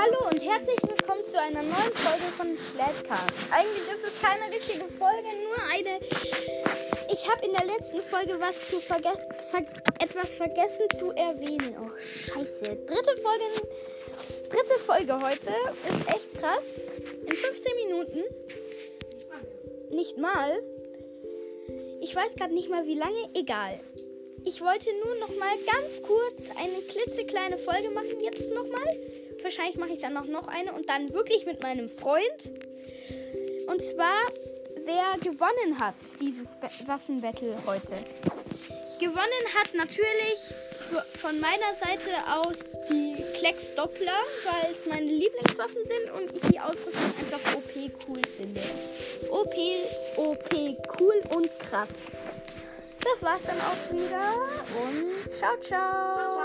Hallo und herzlich willkommen zu einer neuen Folge von Flatcast. Eigentlich ist es keine richtige Folge, nur eine. Ich habe in der letzten Folge was zu verge ver etwas vergessen zu erwähnen. Oh Scheiße. Dritte Folge, dritte Folge heute ist echt krass. In 15 Minuten. Nicht mal. Ich weiß gerade nicht mal wie lange. Egal. Ich wollte nur noch mal ganz kurz eine klitzekleine Folge machen. Jetzt noch mal. Wahrscheinlich mache ich dann noch, noch eine und dann wirklich mit meinem Freund. Und zwar, wer gewonnen hat, dieses Waffenbattle heute. Gewonnen hat natürlich von meiner Seite aus die Klecks Doppler, weil es meine Lieblingswaffen sind und ich die Ausrüstung einfach OP cool finde. OP, OP cool und krass. Das war's dann auch wieder und ciao, ciao.